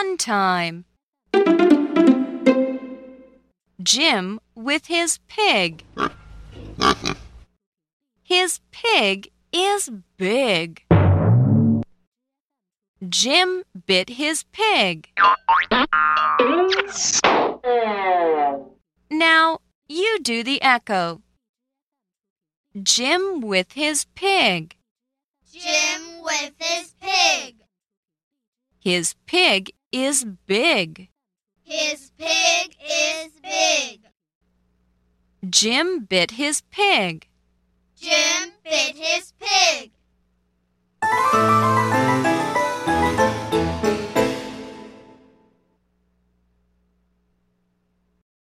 Fun time. Jim with his pig. His pig is big. Jim bit his pig. Now you do the echo. Jim with his pig. Jim with his pig. His pig is big. His pig is big. Jim bit his pig. Jim